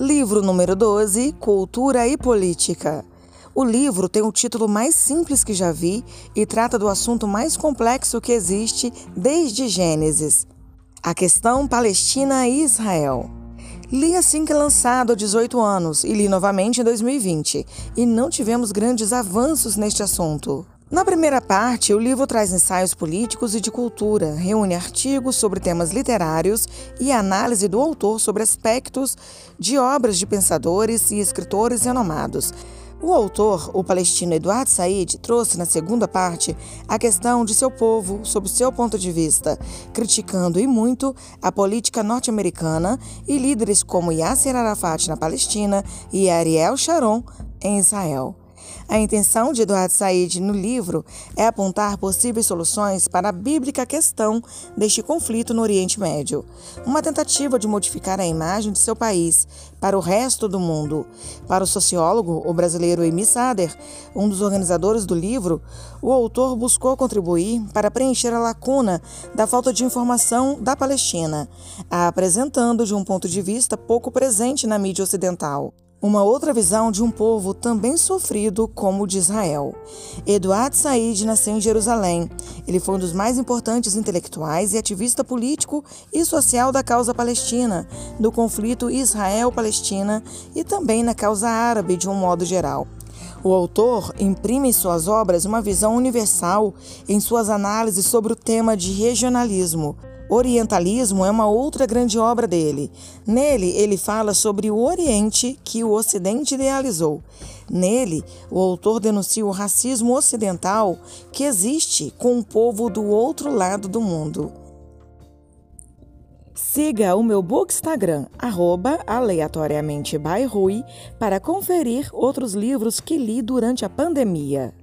Livro número 12: Cultura e Política. O livro tem o título mais simples que já vi e trata do assunto mais complexo que existe desde Gênesis: a questão Palestina e Israel. Li assim que lançado há 18 anos e li novamente em 2020, e não tivemos grandes avanços neste assunto. Na primeira parte, o livro traz ensaios políticos e de cultura, reúne artigos sobre temas literários e análise do autor sobre aspectos de obras de pensadores e escritores renomados. O autor, o palestino Eduardo Said, trouxe na segunda parte a questão de seu povo sob seu ponto de vista, criticando e muito a política norte-americana e líderes como Yasser Arafat na Palestina e Ariel Sharon em Israel. A intenção de Eduardo Said no livro é apontar possíveis soluções para a bíblica questão deste conflito no Oriente Médio, uma tentativa de modificar a imagem de seu país para o resto do mundo. Para o sociólogo, o brasileiro Emi Sader, um dos organizadores do livro, o autor buscou contribuir para preencher a lacuna da falta de informação da Palestina, a apresentando de um ponto de vista pouco presente na mídia ocidental uma outra visão de um povo também sofrido como o de Israel. Eduard Said nasceu em Jerusalém. Ele foi um dos mais importantes intelectuais e ativista político e social da causa palestina, do conflito Israel-Palestina e também na causa árabe de um modo geral. O autor imprime em suas obras uma visão universal em suas análises sobre o tema de regionalismo, Orientalismo é uma outra grande obra dele. Nele, ele fala sobre o Oriente que o Ocidente idealizou. Nele, o autor denuncia o racismo ocidental que existe com o povo do outro lado do mundo. Siga o meu book Instagram, arroba aleatoriamente by Rui, para conferir outros livros que li durante a pandemia.